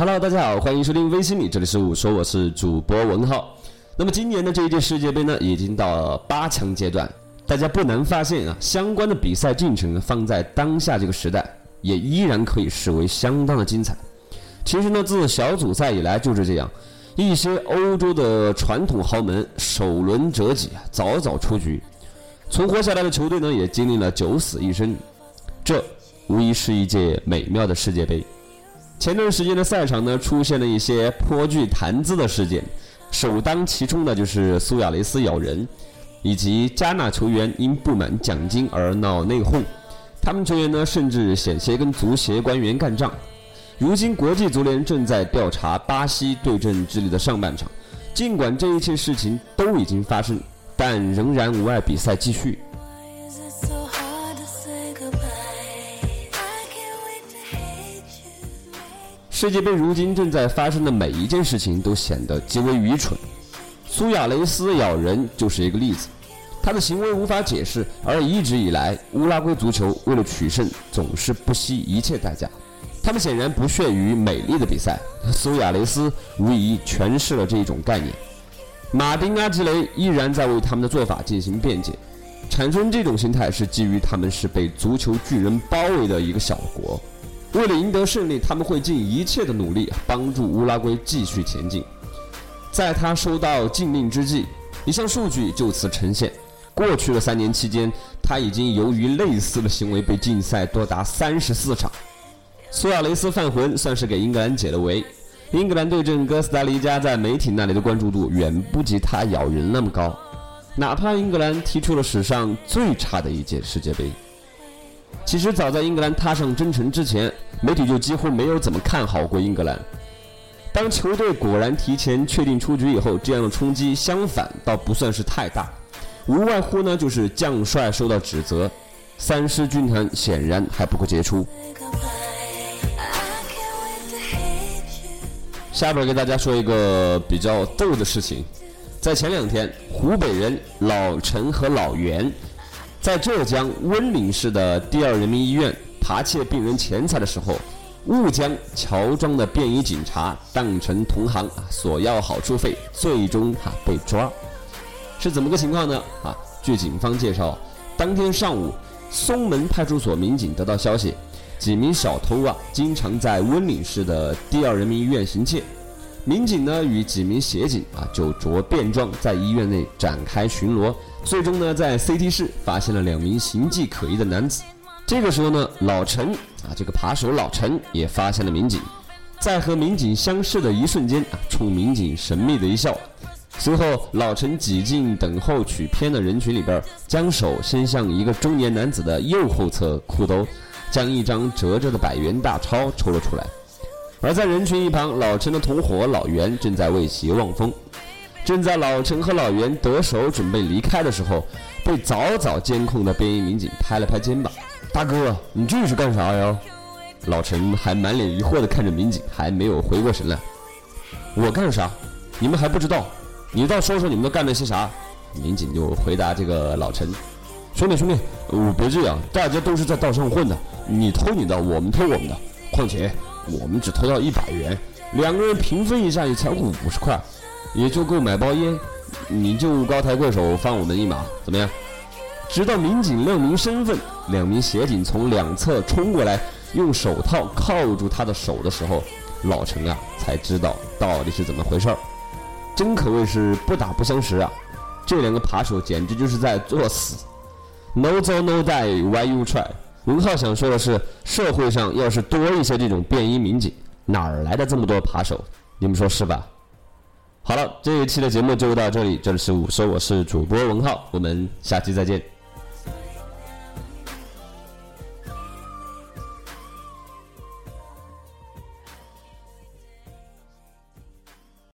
Hello，大家好，欢迎收听微心理，这里是我说我是主播文浩。那么今年的这一届世界杯呢，已经到了八强阶段，大家不难发现啊，相关的比赛进程放在当下这个时代，也依然可以视为相当的精彩。其实呢，自小组赛以来就是这样，一些欧洲的传统豪门首轮折戟，早早出局，存活下来的球队呢，也经历了九死一生，这无疑是一届美妙的世界杯。前段时间的赛场呢，出现了一些颇具谈资的事件，首当其冲的就是苏亚雷斯咬人，以及加纳球员因不满奖金而闹内讧，他们球员呢甚至险些跟足协官员干仗。如今国际足联正在调查巴西对阵智利的上半场，尽管这一切事情都已经发生，但仍然无碍比赛继续。世界杯如今正在发生的每一件事情都显得极为愚蠢。苏亚雷斯咬人就是一个例子，他的行为无法解释，而一直以来，乌拉圭足球为了取胜总是不惜一切代价。他们显然不屑于美丽的比赛，苏亚雷斯无疑诠释了这一种概念。马丁·阿吉雷依然在为他们的做法进行辩解，产生这种心态是基于他们是被足球巨人包围的一个小国。为了赢得胜利，他们会尽一切的努力帮助乌拉圭继续前进。在他收到禁令之际，一项数据就此呈现：过去的三年期间，他已经由于类似的行为被禁赛多达三十四场。苏亚雷斯犯浑，算是给英格兰解了围。英格兰对阵哥斯达黎加，在媒体那里的关注度远不及他咬人那么高。哪怕英格兰踢出了史上最差的一届世界杯。其实早在英格兰踏上征程之前，媒体就几乎没有怎么看好过英格兰。当球队果然提前确定出局以后，这样的冲击相反倒不算是太大，无外乎呢就是将帅受到指责，三狮军团显然还不够杰出。下边给大家说一个比较逗的事情，在前两天，湖北人老陈和老袁。在浙江温岭市的第二人民医院扒窃病人钱财的时候，误将乔装的便衣警察当成同行啊，索要好处费，最终哈被抓，是怎么个情况呢？啊，据警方介绍，当天上午，松门派出所民警得到消息，几名小偷啊经常在温岭市的第二人民医院行窃，民警呢与几名协警啊就着便装在医院内展开巡逻。最终呢，在 CT 室发现了两名形迹可疑的男子。这个时候呢，老陈啊，这个扒手老陈也发现了民警，在和民警相视的一瞬间啊，冲民警神秘的一笑。随后，老陈挤进等候取片的人群里边，将手伸向一个中年男子的右后侧裤兜，将一张折着的百元大钞抽了出来。而在人群一旁，老陈的同伙老袁正在为其望风。正在老陈和老袁得手准备离开的时候，被早早监控的便衣民警拍了拍肩膀：“大哥，你这是干啥呀？”老陈还满脸疑惑地看着民警，还没有回过神来。“我干啥？你们还不知道？你倒说说你们都干了些啥？”民警就回答这个老陈：“兄弟兄弟，我别这样，大家都是在道上混的，你偷你的，我们偷我们的。况且我们只偷到一百元，两个人平分一下也才五十块。”也就够买包烟，你就高抬贵手放我们一马，怎么样？直到民警亮明身份，两名协警从两侧冲过来，用手套铐住他的手的时候，老陈啊才知道到底是怎么回事儿。真可谓是不打不相识啊！这两个扒手简直就是在作死。No zo no die，why you try？文浩想说的是，社会上要是多一些这种便衣民警，哪儿来的这么多扒手？你们说是吧？好了，这一期的节目就到这里。这里是午说，我是主播文浩，我们下期再见。